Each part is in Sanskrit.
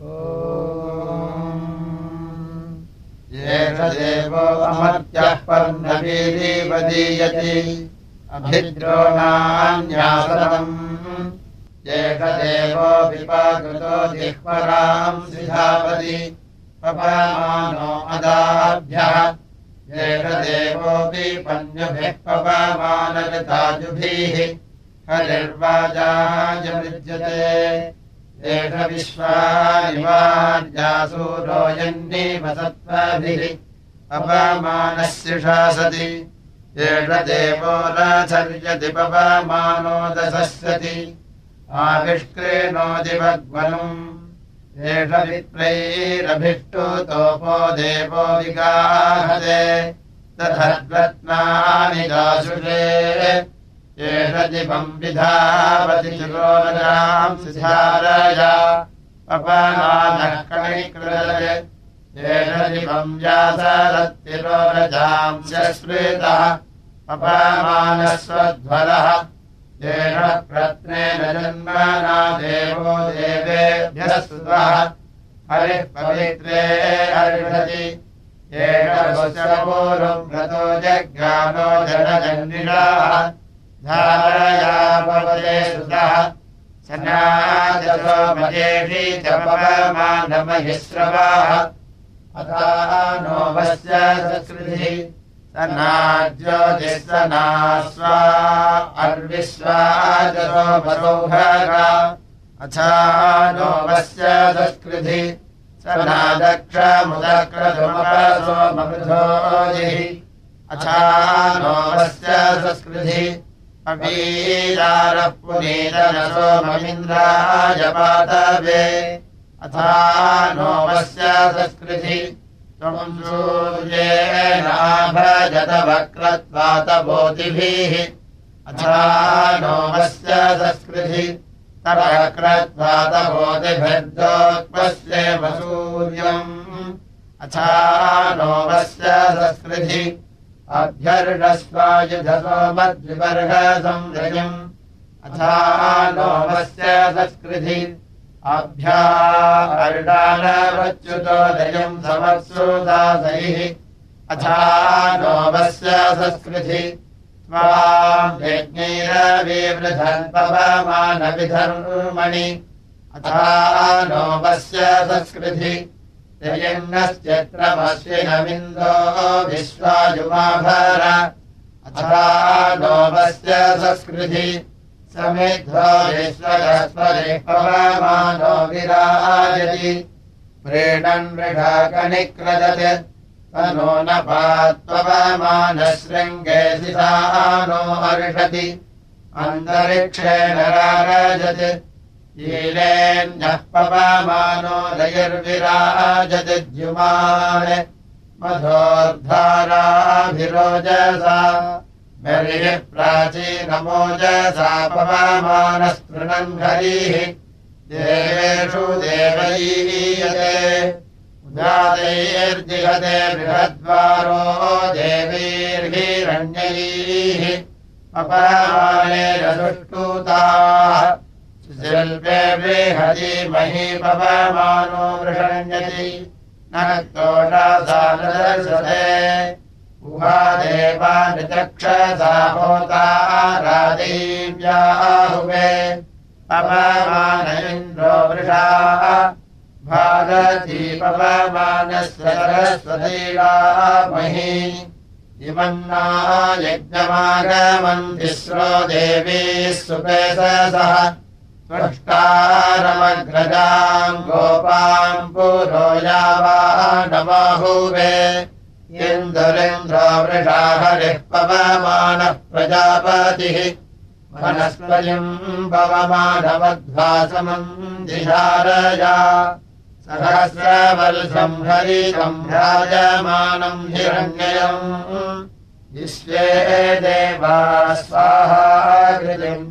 एष देवो अमर्त्यः पर्णवीरीवदीयति अभिद्रोणान्यासनम् एष देवो विपाकृतो जिह्वराम् सिधापति। पपामानो अदाभ्यः। एष देवोऽपि पन्युभिः पपामानगताजुभिः हरिर्वाजायमृज्यते एष विश्वानिवार्यासूरोयन्नीवसत्त्वाभिः अपमानस्य शासति एष देवो नाचर्यति पपामानो दशस्यति। आविष्क्रेणोदिवग्मनुम् एष विप्रैरभिष्टुतोपो देवो विगाहते। तथद्वत्नानि दासुषे एष विधावति चिरोरजाम् सुधारया अपमानः कणिकृत एष दिवम् व्यासरत्तिरोरजाम् स्मृतः अपमानस्वध्वरः। येन प्रत्नेन जन्मना देवो देवेभ्यः सुतः। हरिः पवित्रे हरिषति। येन वचपूर्वम् व्रतो जज्ञानो जनजन्निषाः अथाः नो वस्य संस्कृतिः सनाज्योतिसना स्वा अर्विश्वाजरो वरोभगा अथा नो वस्य संस्कृति सनादक्षमुदक्रसोमृधोजिः अथा नो वस्य संस्कृति अवीरारः पुनीतनसोममिन्द्रायपातवे अथा नो वस्य संस्कृति। त्वम् सूर्येणाभजतवक्रत्वातबोधिभिः अथा नो वस्य संस्कृति। तवक्रत्वातबोधिभिर्दोत्पस्येव सूर्यम्। अथा नो वस्य संस्कृति अभ्यर्षस्वायुधसोमद्विवर्गसंरयम् अथा नो वस्य संस्कृति। अभ्या समत्सुदासैः। अथा नो वस्य संस्कृति। यज्ञैरविवृधन् पवमानविधर्मणि अथा नो ययङ्गश्चित्रमश्विनमिन्दो विश्वायुमाभर। अथा नो पवमानो विराजति। प्रीणन् मृगाकनिक्रदत् तनो न हर्षति। अन्तरिक्षेण रारजत् शीलेन्यः पवमानो दयर्विराजति द्युमान् मधोर्धाराभिरोजसा हरिः प्राचीनमोजसा पवमानस्पृणन् हरिः देवेषु देवैयते उदादैर्जिहते बृहद्वारो देवैर्हिरण्यैः। अपमानेरसुष्टूताः शिल्पे बृहदीमहि पवमानो वृषण्यति न तोषासानदर्शते उहादेवानिचक्षसा होता रादेव्याहुवे पवमान इन्द्रो वृषाः। भारती पवमानस्य सरस्वतीलामहि इमन्ना यज्ञमागमन् तिस्रो देवीः सुपेशसः त्वष्टारमग्रजाम् गोपाम् पुरो यावानमाहुवे इन्दुरेन्द्रो वृषा हरिः पवमानः प्रजापतिः। वनस्पतिम् पवमानवध्वासमम् दिशारया सहस्रवल्सम् हरितम् राजमानम् हिरण्ययम् विश्वे देवा स्वाहा कृतिम्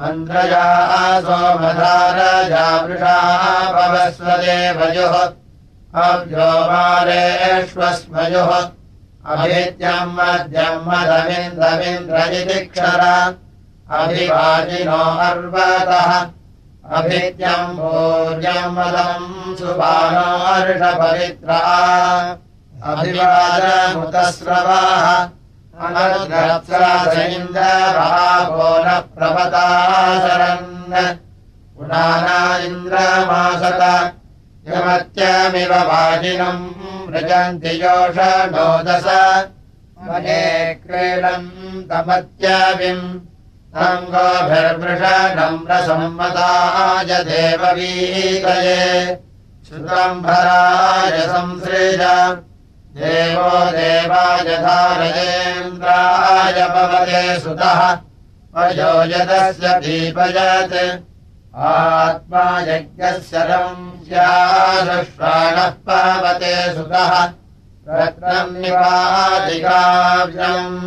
मन्द्रया सोमधारया वृषा भवस्वदेवयोः अभ्यो मारेष्वस्मयोः अभित्यम् मध्यम् मदमिन्द्रमिन्द्र इति क्षर। अभिवाजिनो अर्वतः अभित्यम् भूर्यम् मदम् सुबानो अर्षपवित्रा अभिवादमुतस्रवाः। इन्द्रभावो न प्रभताशरन् पुनाना इन्द्रमासत यमत्यमिव वाजिनम् मृजन्ति योषणोदश मने क्रीडम् तमत्याविम् रसम्मताय देववीतये श्रुतम्भराय संसृज। देवो देवायधारयेन्द्राय भवते सुतः। वयोजदस्य दीपयत्। आत्मा यज्ञस्य पावते सुतः। रत्नम् निवादिकाव्यम्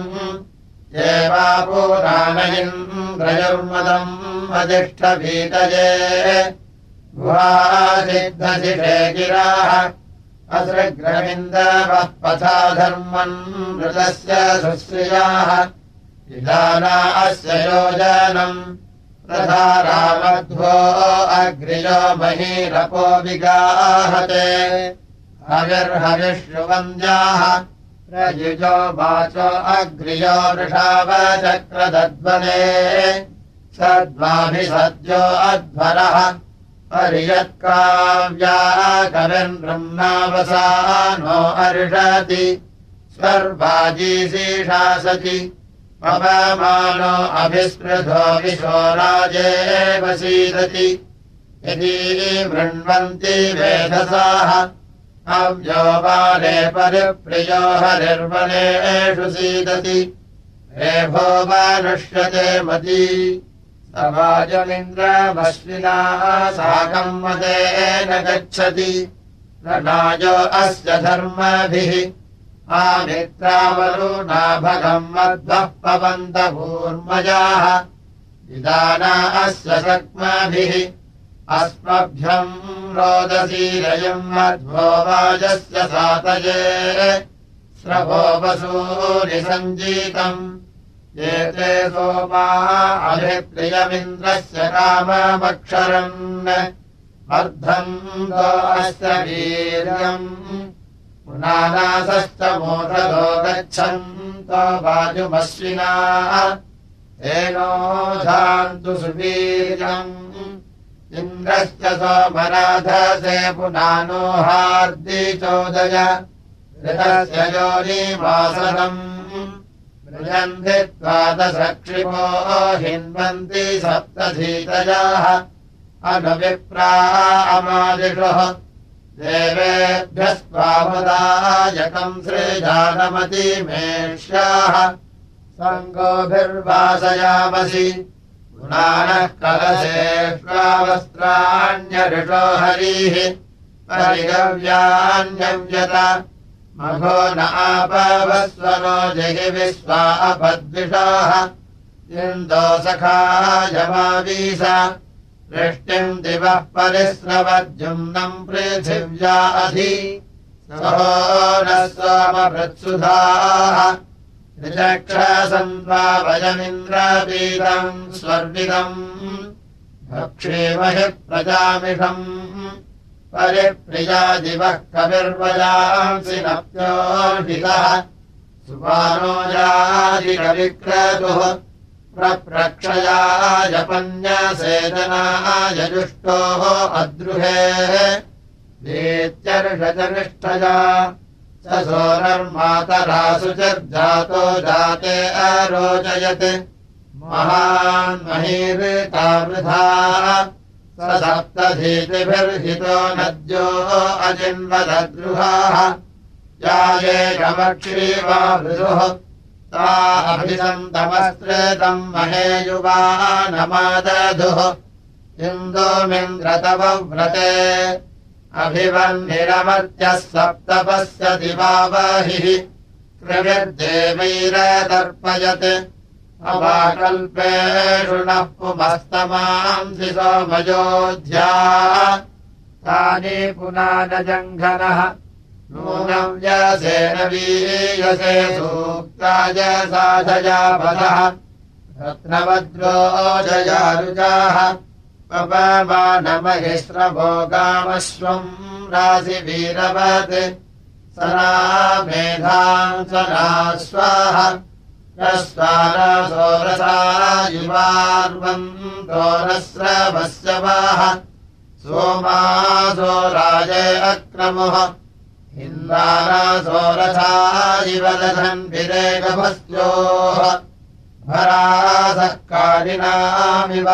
देवापूराणयिन्द्रयुर्मदम् अधिष्ठभीतये। गुहासिद्धशिषे गिराः असृग्रविन्दवः पथा धर्मन् मृतस्य सुश्रियाः। विधाना अस्य योजनम्। तथा रामध्वो अग्रियो महीरपो विगाहते। हविर्हविष्वन्द्याः प्रयुजो वाचो अग्रियो वृषावचक्रदध्वने सद्वाभिसद्यो अध्वरः। पर्यत्काव्या कविर्ब्रह्मावसानो अर्षति स्वर्वाजीशीषासति पवमानो अभिस्पृधो विशोराजेव सीदति। यदि वृण्वन्ति वेधसाः अव्यो बाले परिप्रियो हरिर्वनेषु सीदति रेभो वानुष्यते मती। समाजमिन्द्रमश्विना साकम् मदेन गच्छति। प्रणायो अस्य धर्मभिः। आमित्रावरुणाभगम् मध्वः पवन्तभूर्मजाः। विदाना अस्य सक्मभिः अस्मभ्यम् रोदसीरयम् मध्वो वाजस्य सातये। स्रवो वसूनि सञ्जीतम् एते सोमा अभिप्रियमिन्द्रस्य काममक्षरन् अर्धम् अस्य वीर्यम्। पुनानासश्च मोदो गच्छन्तो वाजुमश्विना एनोधान्तु सुवीर्यम् इन्द्रश्च सोमराधसे पुनानो हार्दि चोदय। ऋतस्य योनिवासनम् मृजन्ति द्वादशक्षिपो हिन्वन्ति सप्तधीतजाः अनुविप्रा अमादिषुः देवेभ्यः स्वामुदायकम् श्रीजानमतिमेष्याः। सङ्गोभिर्वासयामसि गुणानः कलशेष्वावस्त्राण्यऋषो हरिः परिगव्यान्यव्यत। मघो न आपवस्वनो जहि विश्वा अपद्विषाः। इन्दो सखायमावीस वृष्टिम् दिवः परिस्रवद्युम्नम् पृथिव्या अधि। सहो न सोमभृत्सुधाः त्रिचक्षसन्त्वा वयमिन्द्रपीतम् स्वर्विदम् भक्षेमहि प्रजामिषम् परिप्रिया दिवः कविर्वजांसि सुपानो यादिकविक्रतुः प्रप्रक्षया जपन्यसेदनायजुष्टोः अद्रुहे वेत्यर्षजनिष्ठया स सोनर्मातरासु चर्जातो जाते अरोचयत्। महान्महीर्तावृथा स सप्तधीतिभिर्हितो नद्यो अजिन्वदद्रुहाः यायेकमक्षीवा मृदुः ता अभिसन्तमस्त्रेतम् महेयुवा नमादधुः इन्दोमिन्द्रतव व्रते अभिवह्निरमर्त्यः सप्तपस्य दिवावहिः कृविर्देवैरतर्पयत् अवाकल्पेषु नः पुमस्तमांसि सोमयोध्या तानि पुनानजङ्घनः नूनम् यसेन वीयसे सूक्ताय साधयापदः। रत्नवद्रो जयारुजाः पपमानमहिस्रभोगामश्वम् राशिवीरवत् सरा मेधाम् सरा स्वाहा रस्वारसोरसा युवार्वम् दोरस्रवस्य वाह सोमासो राजे अक्रमुः इन्दारासोरसा इव दधन्विरेकभस्योः भरासः कारिणामिव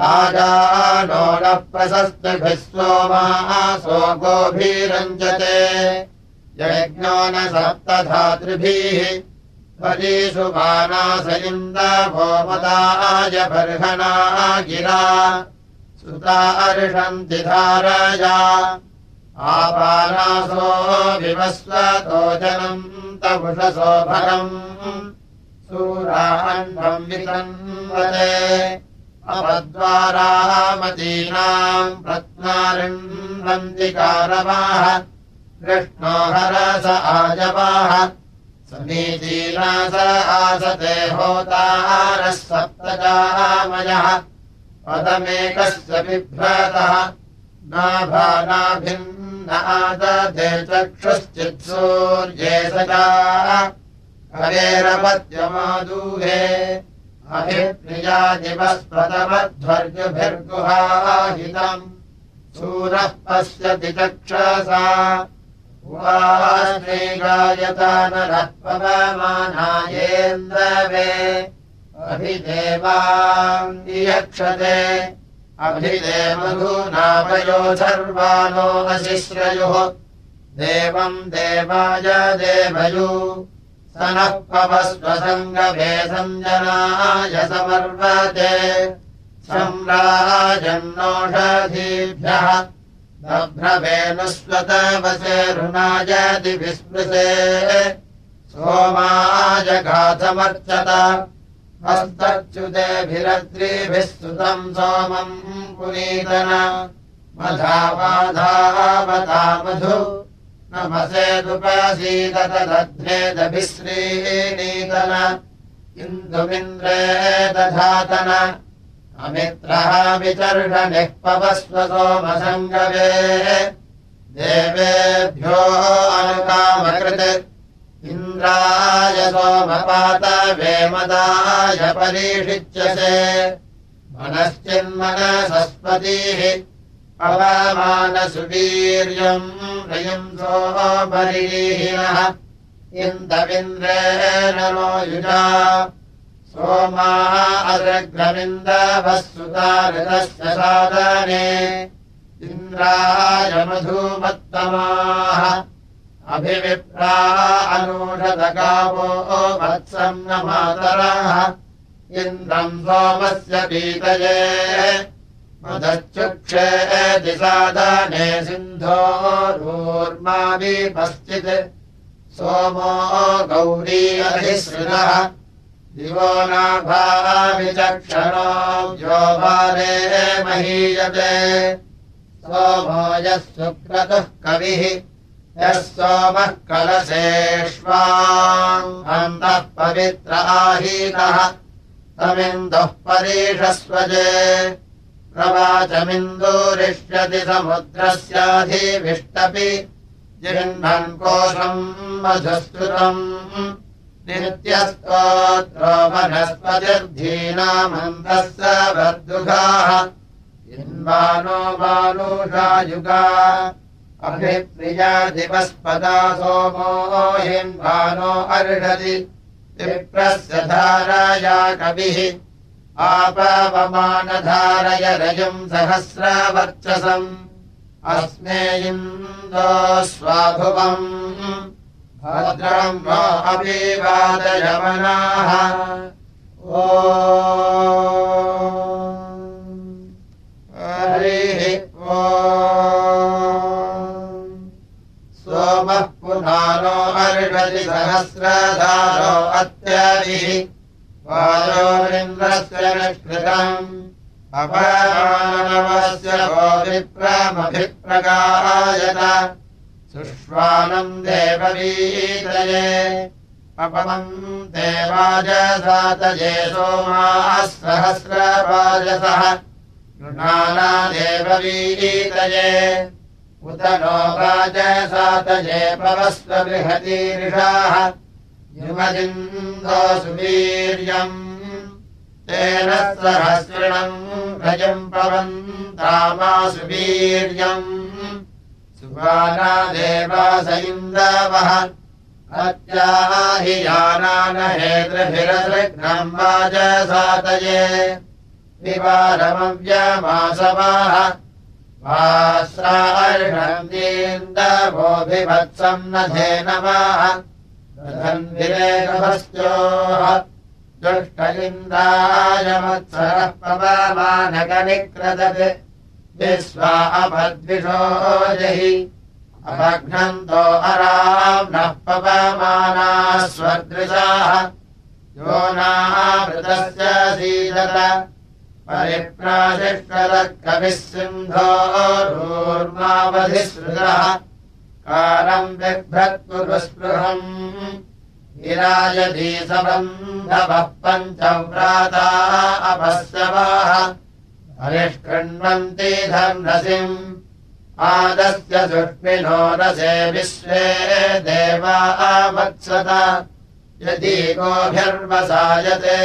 राजा नो न प्रशस्तभिः सोमासो गोभिरञ्जते यज्ञो न सप्तधातृभिः परीषु मानास इन्दभोमदाय बर्हणा गिरा। सुता अर्षन्ति धारया आपानासो विवस्वतो जनम् तपुषसोभरम् सूराण्डम् वितन्वते अपद्वारामतीनाम् रत्नारिण्वन्दिकारवाः कृष्णो हरस आजवाः समीचीना स आसते होतारः सप्तजामयः पदमेकस्य बिभ्रतः नाभानाभिन्न आदधे चक्षुश्चित्सूर्ये सजा हरेरपत्यमादूहे अभिप्रियादिवस्पदमध्वर्युभिर्गुहाहितम् सूरः पश्यति चक्षसा। गायता पवमानायेन्द्रवे। अभिदेवाङ्गियक्षते अभिदेवधूनामयो सर्वानो अशिश्रयुः देवम् देवाय देवयु स नः सञ्जनाय समर्वते सम्राजन्नोषधीभ्यः ृणायति विस्मृशे सोमाजघातमर्चत हस्तच्युतेभिरद्रिभिः स्तुतम् सोमम् पुनीतन। मधावाधावता मधु नमसेदुपसीदत दध्नेदभिश्रीनीतन इन्दुमिन्द्रे दधातन अमित्रः विचर्षणिः पवस्व सोमसङ्गवे। देवेभ्यो अनुकामकृत्। इन्द्राय सोमपात वेमदाय परीषिच्यसे। मनश्चिन्मनसस्पतिः पवमानसुवीर्यम् रयम् सोमपरीहिणः इन्दविन्द्रेण नो युजा सोमाः अग्रग्रविन्दवः सुतारितस्य सादने इन्द्राय मधुमत्तमाः अभिविप्रा अनूषदगावो वत्सम् न मातरः इन्द्रम् सोमस्य पीतये मदच्चुक्षे दिसादने सिन्धोरूर्माभिपश्चित् सोमो गौरी अधिसृतः दिवो नाभाविचक्षणो योभारे महीयते। सोमो यः सुक्रतुः कविः यः सोमः कलशेष्वान्तः पवित्र आहीतः। तमिन्दुः परीषस्वजे प्रवाचमिन्दूरिष्यति समुद्रस्याधिविष्टपि जिह्नन् कोशम् मधुस्तुतम् नित्यस्तोत्रो वनस्पतिर्धीनामन्तः स वर्दुघाः इन्वानो बालूषायुगा अभिप्रिया दिवस्पदा सोमो हिन्वानो अर्हति। विप्रस्य धाराया कविः आपवमानधारय रजम् सहस्रवर्चसम् अस्मे इन्दो स्वाभुवम् भद्रम् वा अभिवादयमनाः। ओ। हरिः ओ। सोमः पुनानो अर्षति सहस्रधारो अत्यभिः भो विप्रमभिप्रगायत सुष्वानम् देववीतये। अपमम् देवाजसातये सोमाः सहस्रवाजसः गृणाना देववीतये उत नो वाजसातये पवस्व बृहतीर्षाः युमदिन्दो सुवीर्यम् तेन सहस्रणम् भजम् पवन्तामासु वीर्यम् सुबाला देवास इन्दवः अत्याहि यानानहेतृभिरसृग्नम् वाजसातये विवारमव्यमासवाः वास्रार्षन्दीन्दवोऽभिवत्सम् न धेनवाः दुष्ट इन्द्रायमत्सरः पवमानकनिक्रदत् विश्वा अपद्विषो जहि। अपघ्नन्तो अराम् नः पवमानाः स्वदृशाः यो नामृतस्य सीदत। परिप्राशिष्टरः कविः सिन्धोरूर्मावधिसृतः कारम् बिभ्रत्पुरुस्पृहम् विराजधीसबन्धवः पञ्चव्राता अपश्यवाः परिष्कृण्वन्ति धर्मसिम्। आदस्य सुष्मिनो रसे विश्वे देवा आवत्सत यदि गोभिर्वसायते।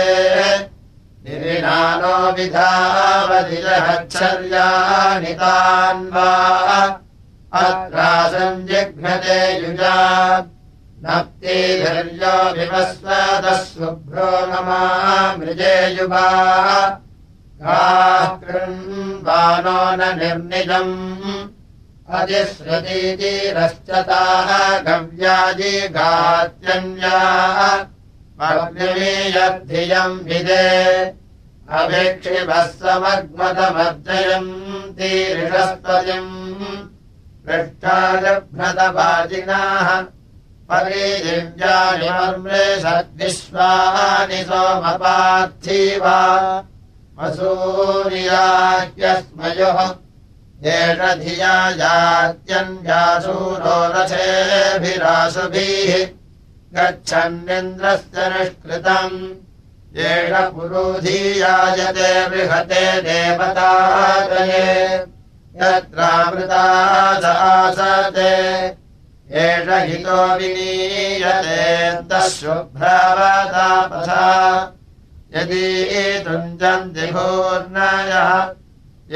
निरिनानो विधावधिजहच्छर्याणि तान्वा अत्रासञ्जिघ्नते युजा। नप्तिधर्यो विवस्वतः शुभ्रो नमा मृजेयुवा कृण्वानो न निर्निजम् अधिश्रुतीतिरश्चताः गव्याजिघात्यन्याः पग्निमीयद्धियम् विदे। अभिक्षिवः समग्मतमर्जयन्ति ऋषस्पतिम् पृष्ठालभ्रतवाजिनाः परिदिव्यानि मर्म्रे सद्विश्वानि सोमपार्थिवा। वसूर्याज्ञस्मयोः एष धिया यात्यन्यासूरो रथेभिरासुभिः गच्छन्निन्द्रस्य निष्कृतम्। एष पुरोधीयायते बृहते देवतादये यत्रामृता दासते एष हितो विनीयतेऽन्तः शुभ्रवतापथा यदि तुञ्जन्ति भूर्णयः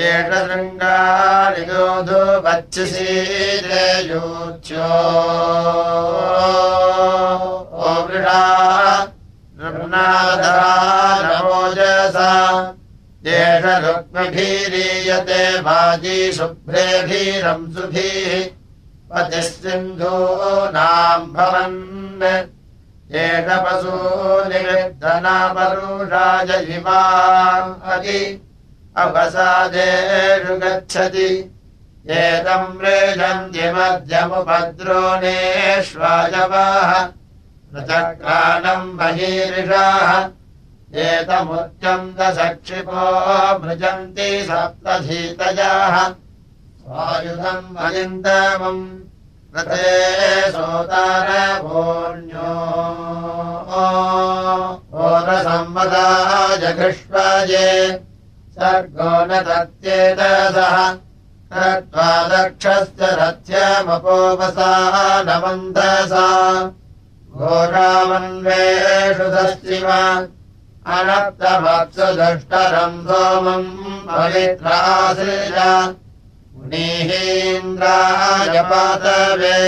एष शृङ्गारियोधो वच्छसीदेयोच्यो वृषा नृम्नादराजसा एष रुक्मभीरीयते वाजी शुभ्रेभीरम् सुभिः पतिः सिन्धूनाम् भवन्। एष पशू निवृद्धनापरुषाय इवा अति अवसादेषु गच्छति। एतम् मृजन्त्यमद्यमुपद्रोणेष्वाजवाः प्रचक्राणम् बहीरिषाः एतमुत्यन्तसक्षिपो मृजन्ति सप्तधीतजाः। स्वायुधम् अनिन्दमम् रथे सोतारभोन्यो ओरसंवदा जघृष्वाजे सर्गो न तत्येतसः। कृत्वा दक्षस्य रथ्यमपोपसानमन्दसा घोरामन्वेषु सश्चिव अनप्तमत्सु दुष्टरम् सोमम् पवित्रासृज मुनीहीन्द्राय पातवे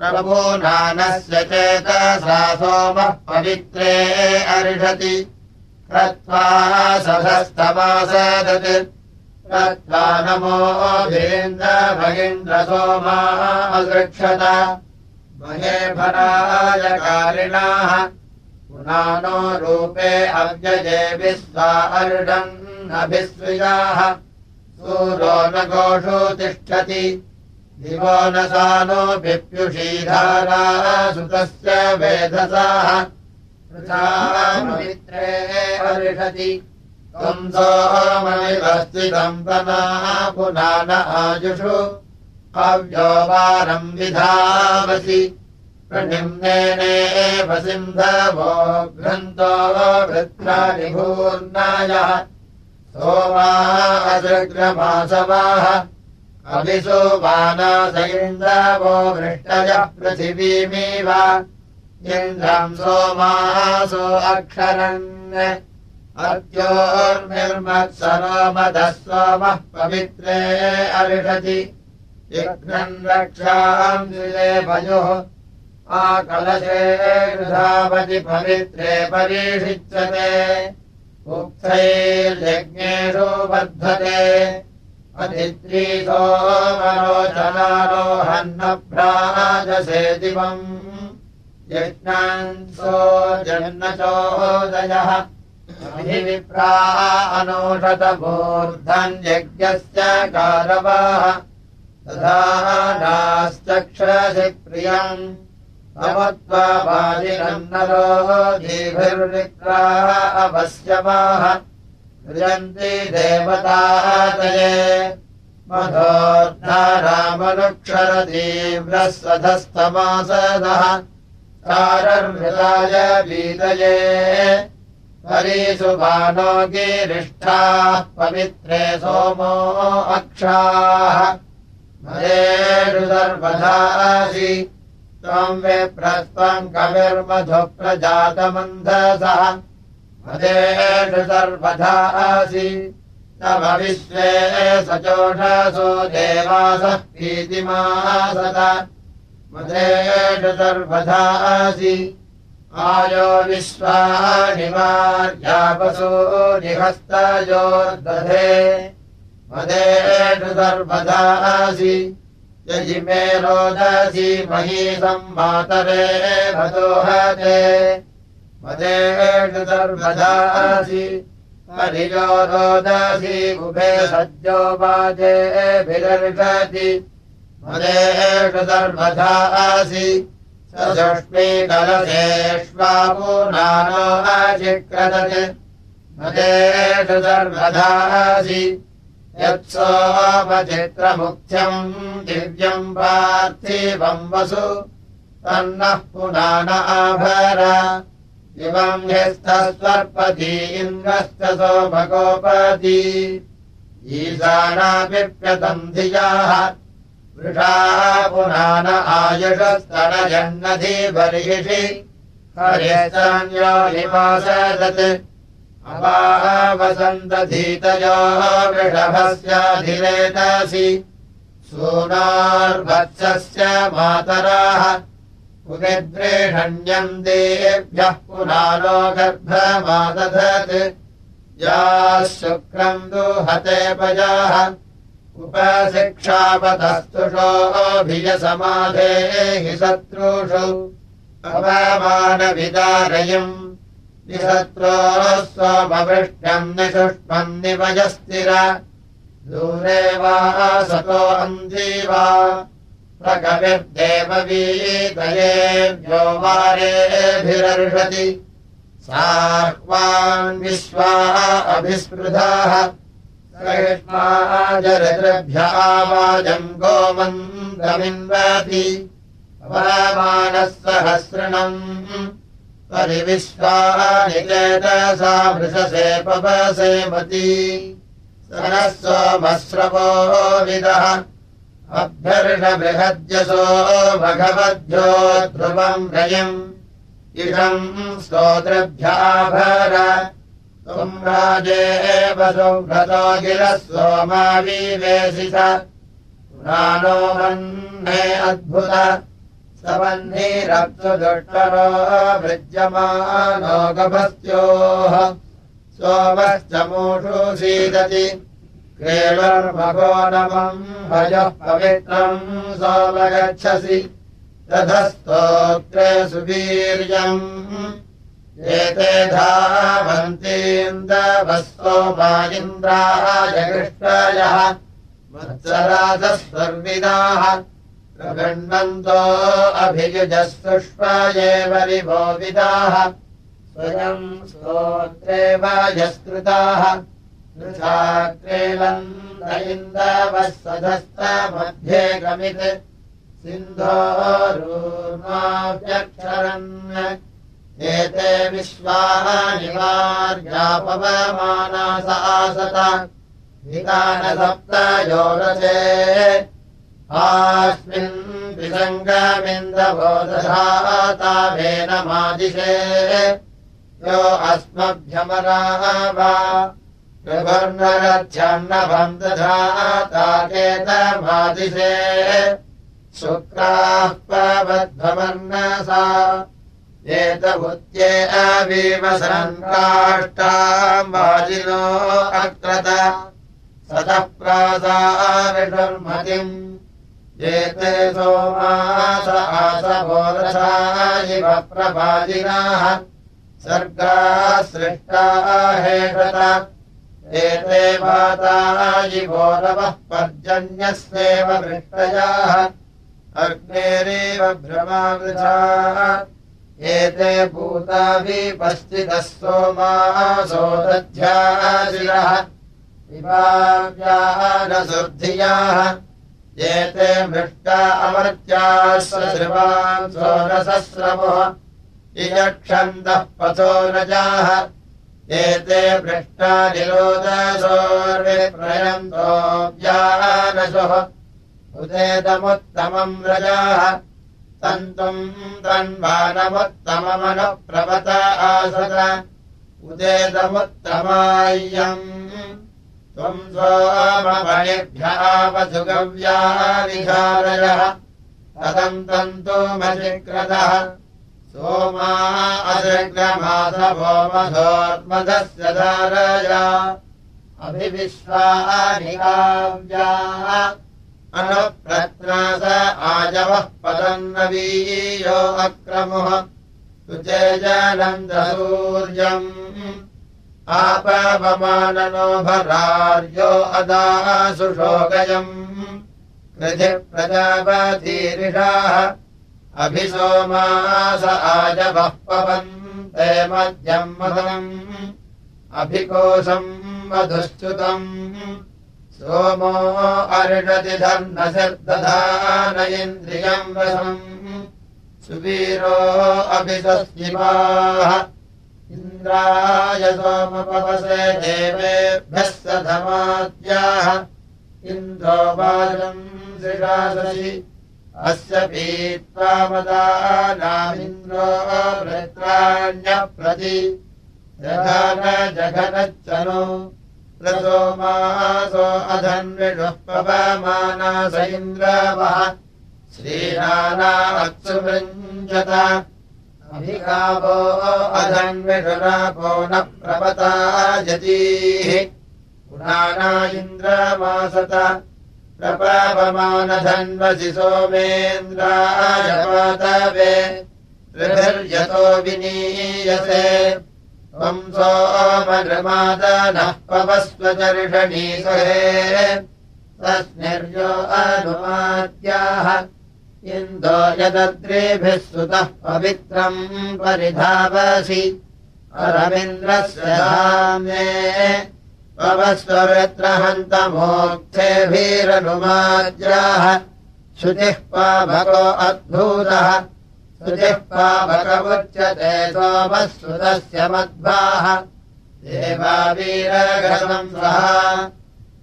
प्रभूनानस्य चेतसा सोमः पवित्रे अर्षति। कृत्वा नमोऽधीन्द्र सोमा असृक्षत महे भरायकारिणाः पुनानो रूपे अव्यये विश्वा अर्डन्नभिस्विजाः सूरो न घोषो तिष्ठति। दिवो न सानो विप्युषीधारा सुतस्य वेधसाः। हर्षति त्वम् सोममिवस्तिदम् पना पुना न आजुषु अव्योवारम् विधावसि प्रणिम्नेनेव सिन्धवो घ्रन्तो वृत्राणिभूर्नायः सोमासग्रमासवाः अभिसोमानास इन्द्रवो वृष्टयः पृथिवीमेव इन्द्रम् सोमासो अक्षरन् अद्योर्निर्मत्सरोमदः सोमः पवित्रे अरिषति यघ्नम् रक्षाम् द्विलेभयोः आकलशे धावति पवित्रे परीषिच्यते उक्तैर्यज्ञेषु बद्धते अतित्रीसोमरोचनारोहन्नभ्राजसे दिवम्। यज्ञान्सो जन्नचोदयः विप्रा अनोषतमूर्धन्यज्ञस्य कारवाः तथा नाश्चक्षसि प्रियम् अमत्वादिनन्नरो दीभिर्विप्राः अपश्यमाः क्रियन्ति देवतादये मधोर्धारामनुक्षरतीव्रः सधस्तमासदः कारर्मृताय बीतये हरिसुभानो गिरिष्ठाः पवित्रे सोमो अक्षाः। मदेषु सर्वधासि त्वम् विप्रस्त्वम् कविर्मधुप्रजातमन्धसः मदेषु सर्वधासि तव विश्वे सचोषसो देवासः प्रीतिमासत। मदेषु सर्वधासि आयो विश्वानि मार्यापसो निहस्तयोर्दधे मदेषु सर्वदासि यजिमे रोदसि मही सर्वदासि हरियो रोदसि उभे सज्जो वाजेभिरर्षति मदेषु सर्वदासि ष्मीकलशेष्वापो नानो अचिक्रदत्। मदेषु सर्वधासि यत्सोपचित्रमुख्यम् दिव्यम् पार्थिवम् वसु। तन्नः पुनान आभर। इवम् ह्यस्तस्वर्पति इन्द्रश्च सोमगोपति ईशानापिप्यतम् धियाः वृषाः पुनान आयुषस्तनजन्नधि बर्हिषि हर्यन्यो निवासदत् अपावसन्तधीतयोः वृषभस्याधिरेतसि सूनार्वत्सस्य मातराः। पुनिद्रेषण्यम् देभ्यः पुनानो गर्भमादधत् याः शुक्रम् दुहते पजाः। उपशिक्षापतस्तुषोऽभिजसमाधेहि शत्रुषु। अवमानविदारयम् निषुष्मम् निवयस्थिर। दूरे वा सतो अन्धी वा प्रकविर्देववीतयेभ्यो वारेभिरर्षति। साह्वान् विश्वा अभिस्पृधाः। ृभ्यावाजम् गोमन्दमिन्वति अवमानः सहस्रणम् परिविश्वानि चेतसा वृषसे पवसे मती सरः सोमस्रवो विदः। अभ्यर्षबृहद्यसो भगवद्भ्यो ध्रुवम् रयम् इषम् स्तोत्रभ्याभर। त्वम् राजेव सुव्रतो गिरः सोमावीवेशिष पुराणो वह्ने अद्भुत सवह्निरप्सु दुष्टरो भृज्यमानो गभस्योः सोमश्च मूषु सीदति। क्रीडर्मगो नमम् भजः पवित्रम् सोमगच्छसि। दधस्तोत्रे सुवीर्यम्। एते धावन्तीन्द्रवस्तोमा इन्द्राजकृष्टयः वत्सराजः सर्विदाः प्रगण्वन्तो अभियुजः सुष्वयेव रिभो विदाः। स्वयम् स्तोत्रे वायस्कृताः क्रीलन्द इन्दवः सधस्तमध्ये गमित्। सिन्धोरूर्माभ्यक्षरन् एते विश्वाः निवार्यापवमानास आसत। विधानसप्तयोरसे आस्मिन् विसङ्गमिन्दबोधधातावेन मादिशे यो अस्मभ्यमराः वा प्रवर्णरथ्यन्नभम् दधाताकेतमादिशे शुक्राः पवद्भवर्णसा एतभुत्ये अवीवसङ्काष्टाम्बाजिनो अक्रत। सतः एते सोमास आसभोरसा इव प्रभाजिनाः। सर्गाः सृष्टाः हेषत एते वातायिभोरवः पर्जन्यस्येव वृष्टयाः अग्नेरेव भ्रमावृथाः एते भूताभिपश्चितः सोमासो दध्याशिरः एते मृष्टा अमर्त्याः सश्रवान् सोरसस्रवः इयक्षन्तः पथो रजाः एते भ्रष्टा निरोधसोर्विप्रयन्तो व्यानसुः उदेतमुत्तमम् रजाः। तन्तुम् तन्वानमुत्तममनुप्रवत आसत। उदेतमुत्तमाय्यम् त्वम् सोममणिभ्यावसुगव्या विहारयः कथम् तन्तुमचिक्रतः सोमा अजग्रमासभोमधोर्मधस्य धारया। अभिविश्वानिकाव्या। अनुप्रत्रास आजवः पदन्नवीयो अक्रमुः। सुचेजानन्दसूर्यम् आपवमाननो भरार्यो अदासुषोगयम् कृधि प्रजापतीरिषाः अभिसोमास आजवः पवन्ते मध्यम् मदम् अभिकोशम् मधुश्च्युतम् सोमो अर्षति धर्मशर्दधान इन्द्रियम् रसम्। सुवीरो अभिसस्तिवाः इन्द्राय सोमपवसे देवेभ्यः स धमाद्याः। इन्द्रो वाजम् सृशासि अस्य पीत्वा मदानामिन्द्रो वृत्राण्यप्रति। जघन जघनच्चनो। प्रसोमासो अधन्विषुः पवमानास इन्द्रावः। श्रीराना अत्सुमृञ्जत अभिकावो अधन्विषुरापो न प्रपता यतीः पुराणा इन्द्रमासत प्रपावमानधन्वसि त्रिभिर्यतो विनीयसे। त्वम् सोमनृमादनः पवस्वचर्षणीसहे तस्मिर्यो अनुमाद्याः इन्दो यदद्रेभिः सुतः पवित्रम् परिधावसि। अरविन्द्रस्य धाम्ने पवस्वरत्र हन्तमोक्थेभिरनुमाद्याः शुचिः पावको अद्भूतः। शुचिः पावकमुच्यते सोमः सुतस्य मध्वाः सः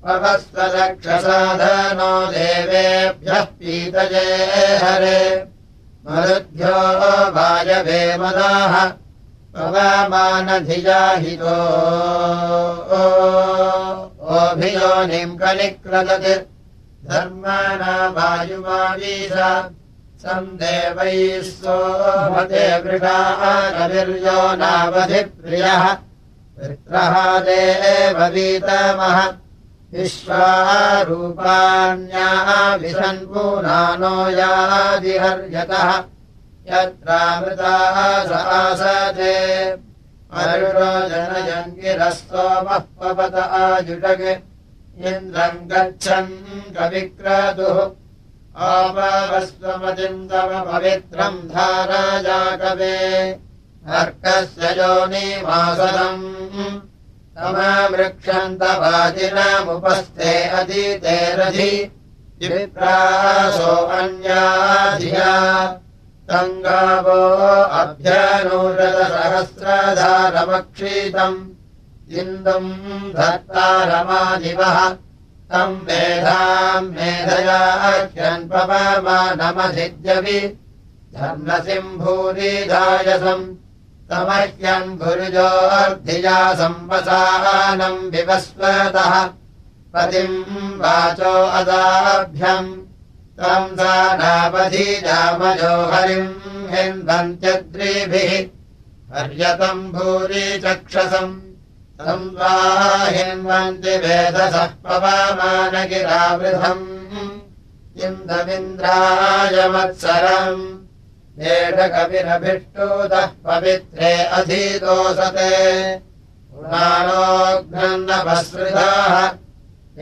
पवस्वदक्षसाधनो देवेभ्यः पीतये हरे। मरुद्भ्यो वायवे मदाः पवमानधिजाहितो ओभियोनिम् कनिक्रदत् धर्मणा वायुमावीश। सन्देवैः सोमते वृषानविर्यो नावधिप्रियः। वृत्रः देव वीतमः विश्वारूपाण्याः विसन्पूनानो यादिहर्यतः यत्रामृताः स आसते। अरुणो जनयङ्गिरस्तोमः पवत आजुषग् इन्द्रम् गच्छन् कविक्रतुः। आपवस्त्वमतिम् तव पवित्रम् धाराजाकवे अर्कस्य योनिवासनम् तमवृक्षन्तवाजिनमुपस्थे अधीते रधि। विप्रासो अन्याधिया। तङ्गावो अभ्यनूरतसहस्रधारमक्षीतम् इन्दुम् धत्तारमादिवः तम् मेधाम् मेधयाख्यन्पवमानमधिद्यवि धर्मसिम्भूरिधायसम् तमह्यम् भुरुजोऽर्धिया संवसानम् विवस्वतः। पतिम् वाचो अदाभ्यम्। त्वम् सा नावधीजामजो हरिम् हिन्वन्त्यद्रिभिः। पर्यतम् भूरि चक्षसम्। तम् वा हिन्वन्ति वेदसः पवमानगिरावृधम्। इन्दमिन्द्राय मत्सरम् एषकविरभिष्टोदः पवित्रे अधीतोसते पुराणोऽघ्नन्नपसृताः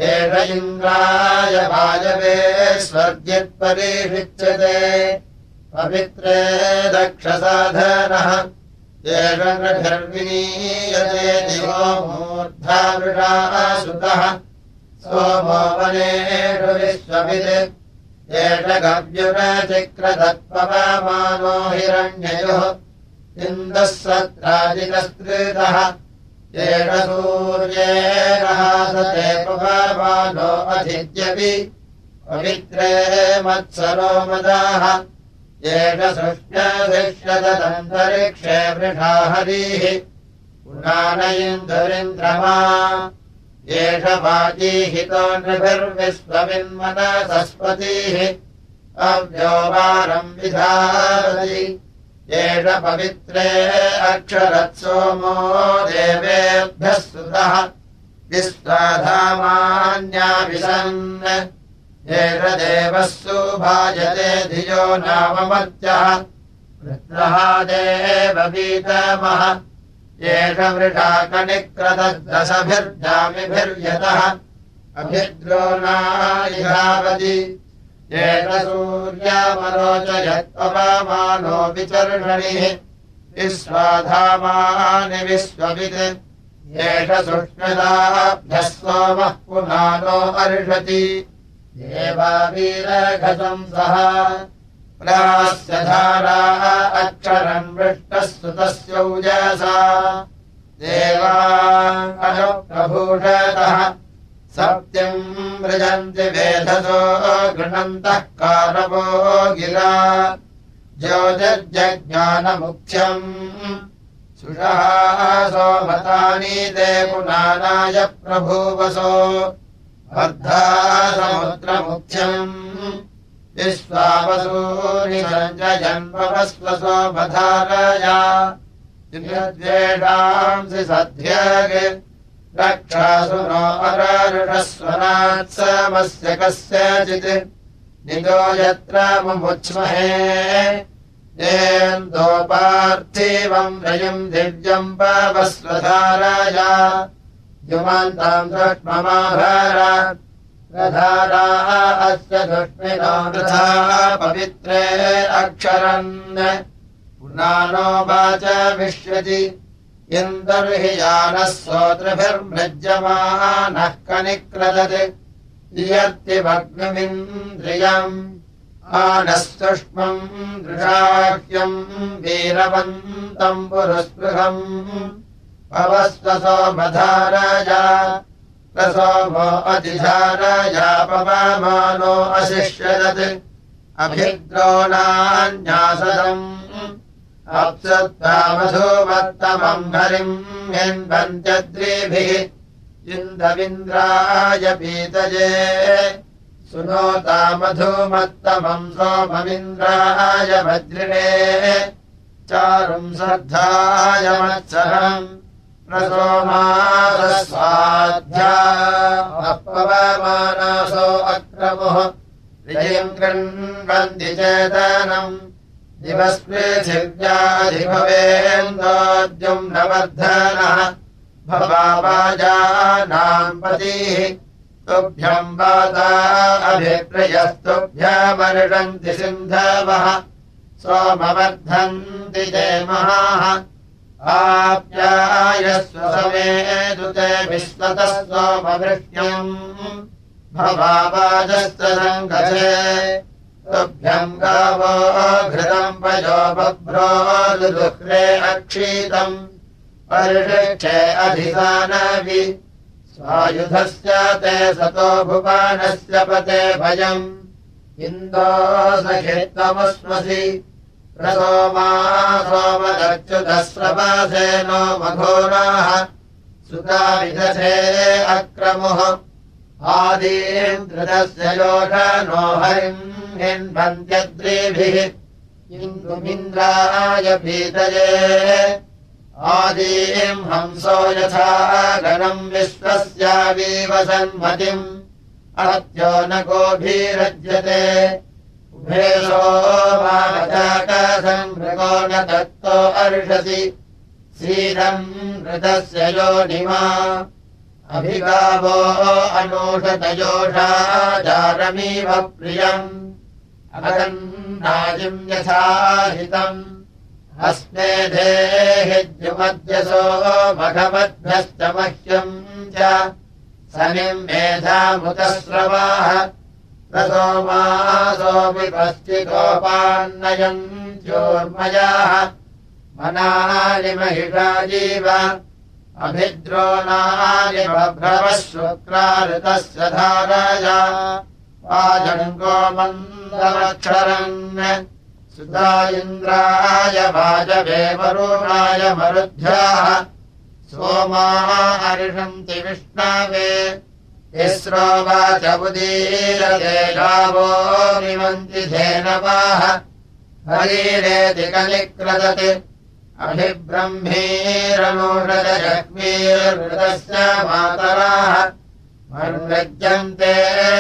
एष इन्द्राय वायवे स्वर्ग्यत्परीषिच्यते पवित्रे दक्षसाधनः। एष नृभिर्विनीयते दिवो मूर्धावृषाः सुतः। सोमो वनेषु विश्ववित् एष गव्युरचिक्रतत्पवमानो हिरण्ययोः इन्दः सत्राजिकस्कृतः एष सूर्येण हासते पवमानो अधिद्यपि पवित्रे मत्सरो मदाः। एष सृष्टशिष्यदन्तरिक्षे वृषा हरिः पुराणयिन्दुरिन्द्रमा एष वाजीहितो नृभिर्विश्वमिन्मनसस्पतिः अव्योवारम् विधारति एष पवित्रे अक्षरत्सोमो देवेभ्यः सुतः विश्वाधामान्याविशन् एष देवः सुभाजते धियो नाममत्यः वृत्रः देववीतमः एष वृषाकनिक्रदशभिर्जामिभिर्यतः अभिद्रोणायिहावति एष सूर्यामरोचयत्पवमानो विचर्षणिः। विश्वाधामानि विश्ववित्। एष सुष्मिताभ्यः सोमः पुनानो अर्षति। देवावीरघसम् सः प्रास्य धाराः अक्षरम् वृष्टः सुतस्यौजसा देवाङ्गप्रभूषतः सत्यम् मृजन्ति वेधसो गृणन्तः कारवो गिरा। ज्योतिर्जज्ञानमुख्यम् सुषः सोमतानि ते पुनानाय प्रभूवसो। अर्धा समुद्रमुख्यम् विश्वावसूनि सञ्जयन्वस्वसो बधारया द्वेषांसि सध्यग्। रक्षासु नो अररुषस्वनात्समस्य कस्यचित्। निजो यत्र मुमुच्महे। येन्दोपार्थिवम् रयिम् दिव्यम् पवस्वधारया युमान्ताम् दृष्ममाभर प्रधाराः अस्य दुष्मिनो वृथा पवित्रे अक्षरन्। पुनानो वाच विश्वति। इन्दर्हि यानः सोतृभिर्मृज्यमानः कनिक्रदत्। इयर्तिमग्निमिन्द्रियम् आनः सुष्मम् दृशाह्यम् वीरवन्तम् पुरस्पृहम्। पवस्वसो मधाराजा प्रसोमो अधिधारायापवमानो अशिष्यदत्। अभिद्रोणान्यासदम् अप्सत्तामधूमत्तमम् हरिम् हिन्वन्त्यद्रिभिः। इन्दविन्द्राय पीतये। सुनोतामधूमत्तमम् सोममिन्द्राय वज्रिणे। चारुम् श्रद्धाय मत्सरम् प्रसोमासस्वाध्या अपवमानासो अक्रमुः विजयम् कृण्वन्ति चेतनम् दिवस्पृथिव्याधिभवेन्दोद्युम् न वर्धनः भवाजानाम् पतिः तुभ्यम् वाता अभिप्रियस्तुभ्यमर्षन्ति सिन्धवः। सोमवर्धन्ति जयमहाः आप्यायस्वसमे दुते विश्वतः तुभ्यम् गावो घृतम् पयो बभ्रो दुःख्रे अक्षीतम्। परिषक्षे अधिसानवि स्वायुधस्य ते सतो भुवानस्य पते भयम्। इन्दो सखित्वमस्मसि सोमदच्युतस्रपासेनो मघोराः सुताविदधे अक्रमुः। आदीन्द्रदस्य योषनो हरिम् हिन्वन्त्यद्रिभिः। इन्दुमिन्द्राय भीतये। आदीम् हंसो यथा गणम् विश्वस्यावीव सन्मतिम्। अहत्यो न गोभीरज्यते माकसङ्गो न दत्तो अर्षसि। सीरम् मृतस्य योनिमा। अभिगावो अनूषतयोषाचारमीव प्रियम्। अगन्नाजिम् यथाहितम्। अस्मे देहिद्युमध्यसो मघमद्भ्यश्च मह्यम् च। सनिम् मेधामुतस्रवाः रसोमासोऽपि पश्चिगोपान्नयम् चोर्मयाः मनानि महिषा जीव। अभिद्रोणानि बभ्रवः शुक्राऋतस्य धाराया। वाजङ्गोमन्दमक्षरन् सुता इन्द्राय वाजवेवरुणाय मरुध्याः सोमाः हर्षन्ति विष्णवे गावो निमन्ति धेनवाः हरीरेति कलिक्रदति। अभिब्रह्मीरनुषदजग्मीर्वृतस्य मातराः। मन्वज्यन्ते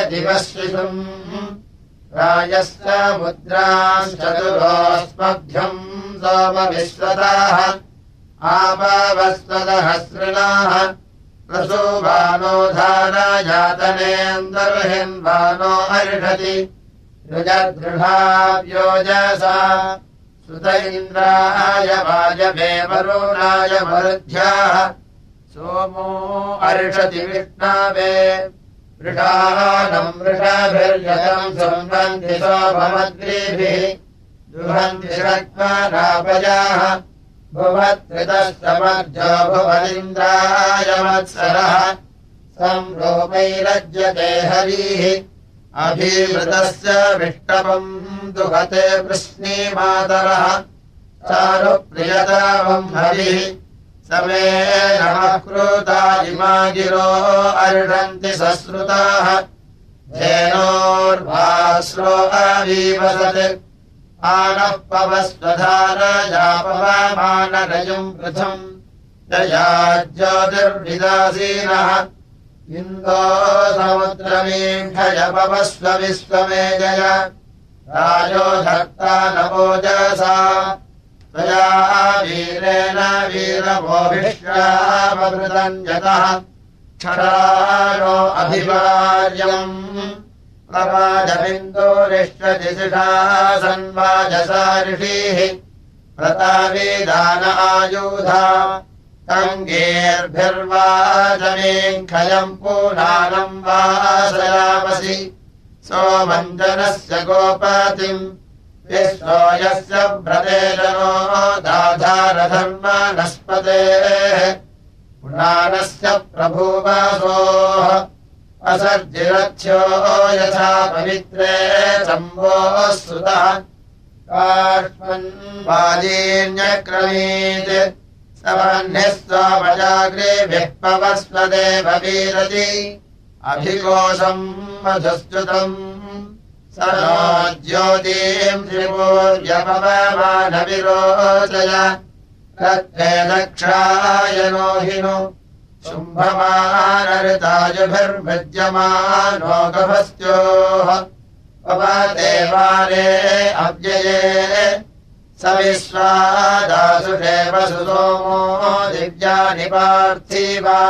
दिवशिषुम् राजस्य मुद्राश्चतुरोऽस्मभ्यम् सोमविश्वताः अर्षति ऋजदृढाव्योजसा सुत इन्द्राय वाजवेवरुणाय मरुध्याः सोमो अर्षति विष्णावे। वृषानम् वृषाभिर्यतम् सम्बन्धि सोममद्रीभिः। दुहन्ति षट्परापजाः भुवत्कृतः समर्जो भुवनिन्द्राय मत्सरः संरोमैरज्यते हरिः अभिमृतस्य विष्टवम् दुहते वृष्णीमातरः चारुप्रियतावम् हरिः समे नमः कृता इमा गिरो अर्षन्ति सश्रुताः धेनोर्भास्रो अवीवसत् पवस्वधारजापवामानरयुम् पृथम् दया ज्योतिर्विदासीनः इन्दो समुद्रमीक्षयपवस्व विश्वमे जय राजो धत्ता नवोजसा त्वया वीरेण वीरमोभिष्यामृतम् यतः क्षराणो अभिवार्यम् प्रवाजबिन्दोरिष्टदिशिषा सन्वाजसा ऋषीः प्रतावेदान आयुधा अङ्गेर्भिर्वाजमेङ्खयम् पूनानम् वासयामसि सोमञ्जनस्य गोपातिम् विश्वो यस्य व्रतेजनो दाधारधर्मनस्पतेः पुनानस्य प्रभुवासोः असर्जिरथ्यो यथा पवित्रे सम्भोः श्रुतः काष्मन्वादीन्यक्रमीत् सवह्निः स्वमजाग्रेभिः पवस्वदेव वीरति अभिकोशम् मधुस्तुतम् स नो ज्योतीम् त्रिपूर्यपवमानविरोचय रत्ने दक्षाय नो हिनु शुम्भमानऋताजुभिर्भृज्यमानो गभस्त्योः पवदेवारे अव्यये। स विश्वादासुषेव सुसोमो दिव्यानि पार्थिवा।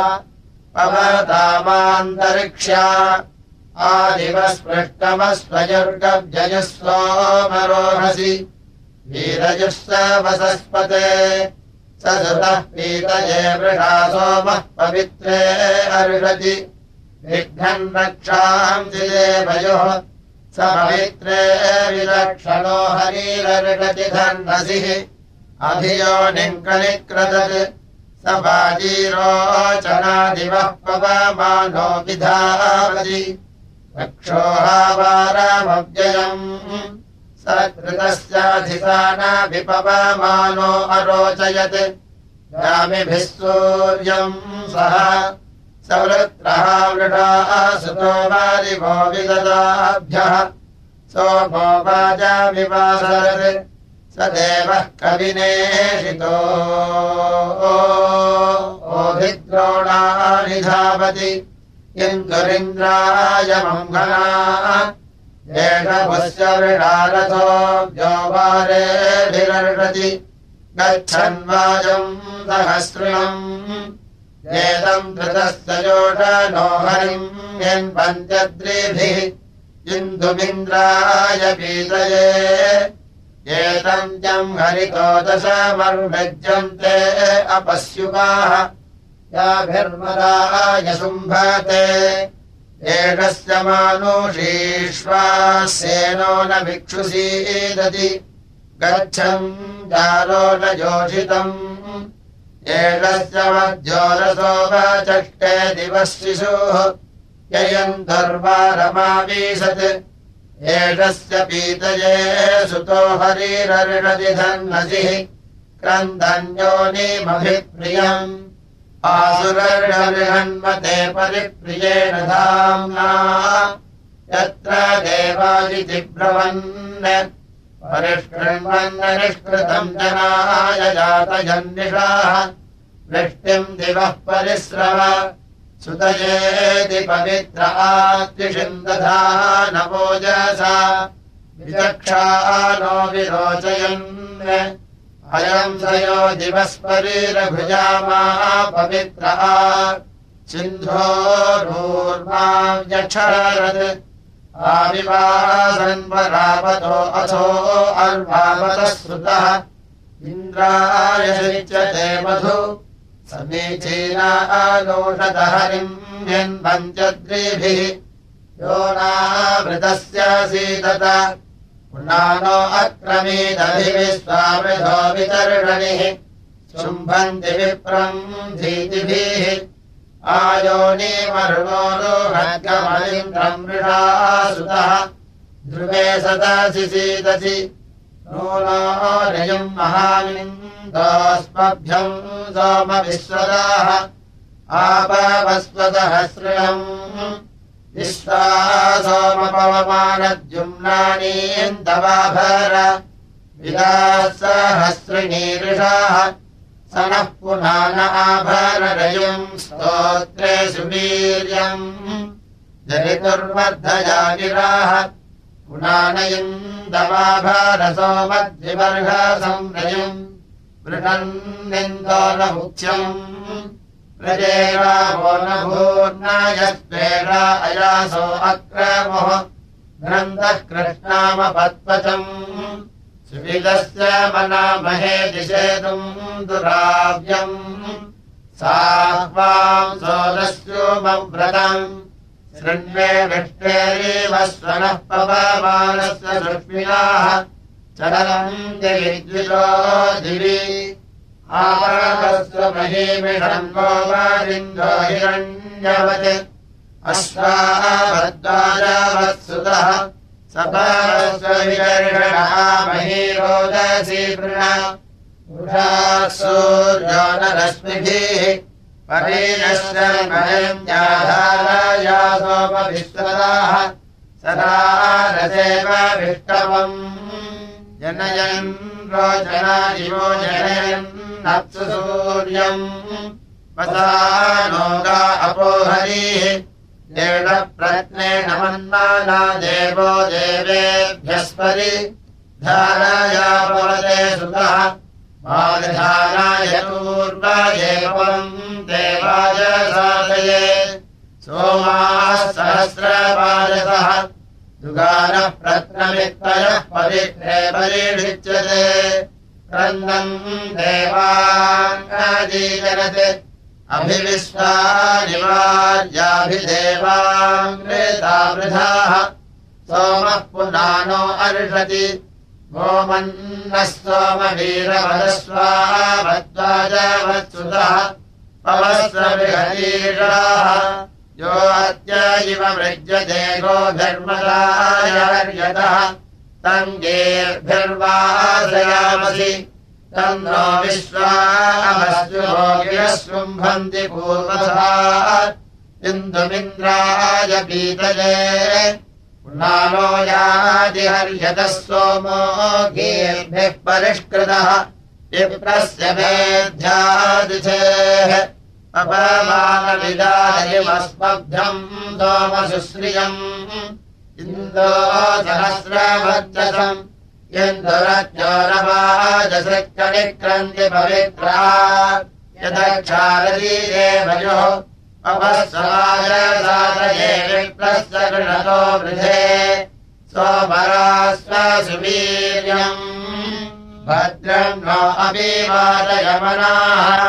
पवतामान्तरिक्ष्या आदिवस्पृष्टमस्वयुर्गव्ययुः सोमरोहसि वीरजुः स वसस्पते सुतः पीतये वृषा सोमः पवित्रे अर्षति। विघ्नम् रक्षाम् देवयोः स पवित्रे विलक्षणो हरीरर्षति धर्मसिः। अभियोनिङ्कनिक्रदत् स बाजीरोचनादिवः पवमानो विधावति। रक्षोहावारामव्ययम् स अरोचयत्। रामिभिः सूर्यम् सः सवृत्रः मृडाः सुतो वारिभो विददाभ्यः। सोमो वाजामिवासरत् स देवः कविनेषितो ओभिद्रोणानि धावति। इन्दुरिन्द्राय मङ्गना वृणारथो व्योवारेभिरर्षति गच्छन्वाजम् सहस्रम् एतम् धृतस्य योषनो हरिम् यन्पञ्चद्रिभिः इन्दुमिन्द्राय पीतये। एतम् जम् हरितो दशमर्भज्यन्ते अपस्युकाः याभिर्मदाय शुम्भते एषस्य मानुषीष्वास्येनो न भिक्षुसीदति गच्छम् जालो न जोषितम् एषस्य मध्योरसो वचष्टे दिवः शिशुः ययम् धर्वारमावीशत् एषस्य पीतये सुतो हरिरर्षदिधन्नसिः क्रन्दन्योनिमभिप्रियम् आसुरर्षन्मते परिप्रियेण धाम्ना। यत्र देवादिब्रवन् परिष्कृण्वन्न निष्कृतम् जनाय जातजन्निषाः। वृष्टिम् दिवः परिश्रव सुतयेति पवित्र आद्विषिन्दधा नवोजसा विचक्षा नो विरोचयन् अयम् सयो दिवस्परीरभुजामा पवित्र सिन्धोरूर्माव्यक्षरत् आविवासन्वरावतो अथो अर्वावतः श्रुतः इन्द्राय युच्यते मधु। समीचीनालोषदहरिम् यन्पञ्चद्रिभिः यो नावृतस्यासीदत पुनानो स्वामिधो वितर्षणिः शुम्भन्ति विप्रम् धीतिभिः। आयोनीमरुणोरोहद्गमलिन्द्रम् मृषासुतः ध्रुवे सदासि सीदसि। नूनो नियम् महानिन्दोऽस्मभ्यम् सोमविश्वदाः। आपवस्वदहस्रम् विश्वा सोमपवमानद्युम्नानीन्दवाभर विदाः सहस्रिणीरुषाः स नः पुनान आभररयम् स्तोत्रे सुवीर्यम्। जनितुर्वर्धया गिराः पुनानयन्दवाभरसोमद्विवर्घसंरयम् वृषन्निन्दो न मुख्यम् प्रजेरावो न भूर्नायस्वेरा अयासो अक्रमोः ग्रन्थः कृष्णामपत्पचम् सुविदस्य मनामहे दिशेतुम् दुराव्यम्। साह्वाम् सोदस्योमव्रतम्। शृण्वे विष्णेरीव स्वनः पवमानस्य लक्ष्मिनाः चलनम् जयिद्विषो दिवि आवरस्वमहीमिषम् गोमारिन्दो हिरण्यवत्। अश्वावद्वाजावत्सुतः सपास्वविकर्षणामहीरोदसी वृणा सूर्यो न रश्मिभिः परीनश्रमयम् जाधाराया सोमविश्वदाः सदा रसेवविष्टवम् जनयन् रोचनादिवो जनयन्नप्सु सूर्यम् वसा नोगा अपोहरीः देवप्रत्नेन मन्माना देवो देवेभ्यस्परि। सुतः। बालधाराय पूर्वदेवम् देवाय साधये सोमाः सहस्रपादसः। युगानः प्रत्नमित्तयः पवित्रे परीक्षिच्यते क्रन्दन् देवाङ्गीकरत् अभिविश्वानिवार्याभिदेवाङ्गेता वृथाः। सोमः पुनानो अर्षति। गोमन्नः सोमवीरवदस्वावद्वाजवत्सुतः पवस्वविहरीषाः यो अद्य इव मृज्यते गोधर्मदायर्यतः विश्वामस्युभोगिरः शृम्भन्ति पूर्वसा इन्दुमिन्द्राय पीतये। नानो यादिहर्यतः सोमो गेर्भिः परिष्कृतः। विप्रस्य मेध्यादिथेः अपमानविदायमस्मभ्यम् सोमसुश्रियम् इन्दो इन्दुरज्योरवाजसृक्कणिक्रन्ति पवित्रा। यदक्षारदीदेवयोः अपस्वाजसादये विप्रस्य गृणतो वृधे। सोमरास्वसुवीर्यम् भद्रम् नो अभिवादयमनाः